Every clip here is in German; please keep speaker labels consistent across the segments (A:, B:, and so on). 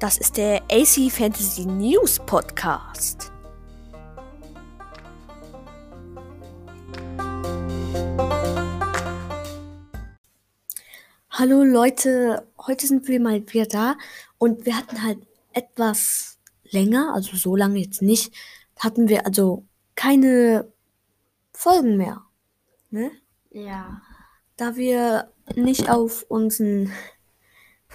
A: Das ist der AC Fantasy News Podcast. Hallo Leute, heute sind wir mal wieder da und wir hatten halt etwas länger, also so lange jetzt nicht, hatten wir also keine Folgen mehr. Ne?
B: Ja.
A: Da wir nicht auf unseren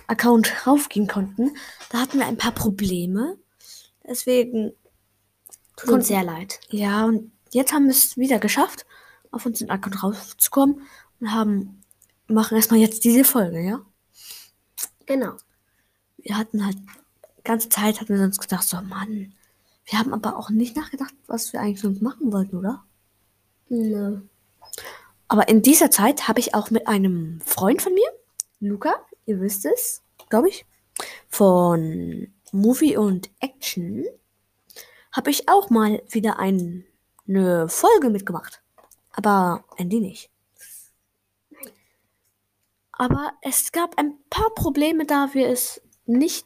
A: Account raufgehen konnten, da hatten wir ein paar Probleme. Deswegen
B: Tut uns sehr leid.
A: Ja, und jetzt haben wir es wieder geschafft, auf unseren Account raufzukommen und haben machen erstmal jetzt diese Folge, ja?
B: Genau.
A: Wir hatten halt die ganze Zeit hatten wir uns gedacht, so Mann, wir haben aber auch nicht nachgedacht, was wir eigentlich sonst machen wollten, oder?
B: Nö.
A: Aber in dieser Zeit habe ich auch mit einem Freund von mir, Luca, ihr wisst es, glaube ich, von Movie und Action, habe ich auch mal wieder ein, eine Folge mitgemacht. Aber Andy nicht. Aber es gab ein paar Probleme, da wir es nicht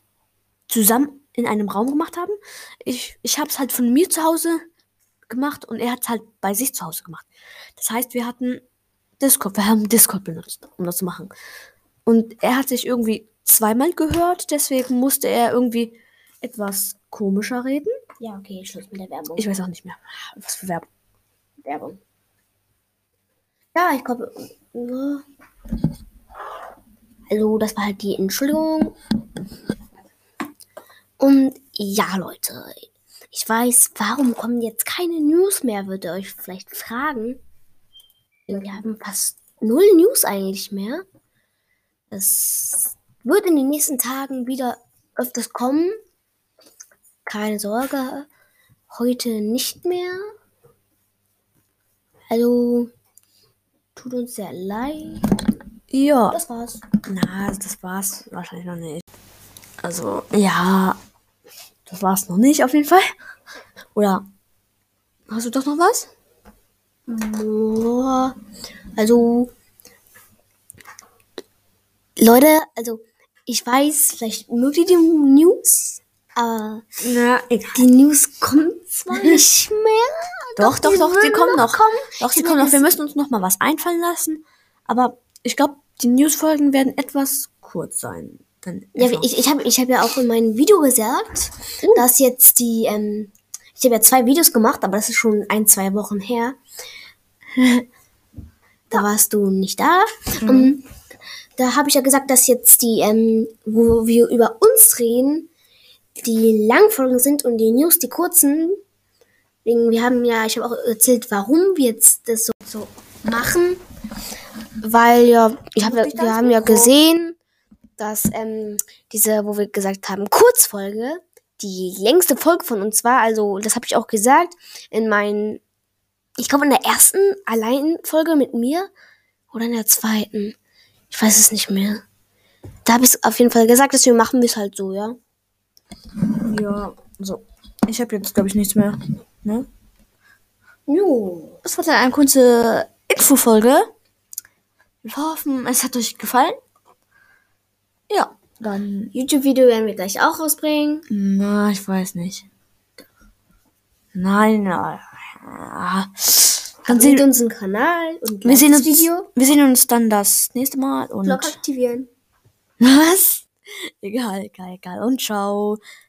A: zusammen in einem Raum gemacht haben. Ich, ich habe es halt von mir zu Hause gemacht und er hat es halt bei sich zu Hause gemacht. Das heißt, wir hatten Discord, wir haben Discord benutzt, um das zu machen. Und er hat sich irgendwie zweimal gehört, deswegen musste er irgendwie etwas komischer reden.
B: Ja, okay, Schluss mit der Werbung.
A: Ich weiß auch nicht mehr, was für Werbung.
B: Werbung. Ja, ich glaube. Also, das war halt die Entschuldigung. Und ja, Leute. Ich weiß, warum kommen jetzt keine News mehr, würdet ihr euch vielleicht fragen. Wir haben fast null News eigentlich mehr. Es wird in den nächsten Tagen wieder öfters kommen. Keine Sorge, heute nicht mehr. Also, tut uns sehr leid.
A: Ja,
B: Das war's.
A: na, das war's wahrscheinlich noch nicht. Also, ja, das war's noch nicht auf jeden Fall. Oder hast du doch noch was?
B: Boah. Also, Leute, also, ich weiß, vielleicht mögt ihr die News, aber
A: Na, egal.
B: die News kommen zwar nicht mehr.
A: Doch, doch, doch, die
B: würden
A: kommen noch.
B: Kommen.
A: Doch, sie kommen noch. Wir müssen uns noch mal was einfallen lassen. Aber ich glaube, die Newsfolgen werden etwas kurz sein. Dann
B: Ja, ich, ich habe ich hab ja auch in meinem Video gesagt,
A: Uh.
B: dass jetzt die, ähm, ich habe ja zwei Videos gemacht, aber das ist schon ein, zwei Wochen her. da warst du nicht da.
A: Mhm.
B: Ähm, da habe ich ja gesagt, dass jetzt die, ähm, wo wir über uns reden, die Langfolgen sind und die News die kurzen. Wir haben ja, ich habe auch erzählt, warum wir jetzt das so, so machen. Weil ja, ich hab, wir haben ja gesehen, dass ähm, diese, wo wir gesagt haben, Kurzfolge, die längste Folge von uns war. Also, das habe ich auch gesagt in meinen, ich glaube in der ersten Alleinfolge mit mir oder in der zweiten. Ich weiß es nicht mehr. Da habe ich auf jeden Fall gesagt, deswegen machen wir es halt so, ja.
A: ja, so. Ich habe jetzt, glaube ich, nichts mehr. Ne?
B: Jo.
A: Das war dann eine kurze Infofolge. Wir hoffen, es hat euch gefallen. Ja, dann.
B: YouTube-Video werden wir gleich auch rausbringen.
A: Na, ich weiß nicht. Nein, nein. Dann
B: Abonniert unseren Kanal und
A: wir, sehen
B: das
A: uns,
B: Video.
A: wir sehen uns dann das nächste Mal. Und
B: Glocke aktivieren.
A: was? Egal, egal, egal. Und ciao.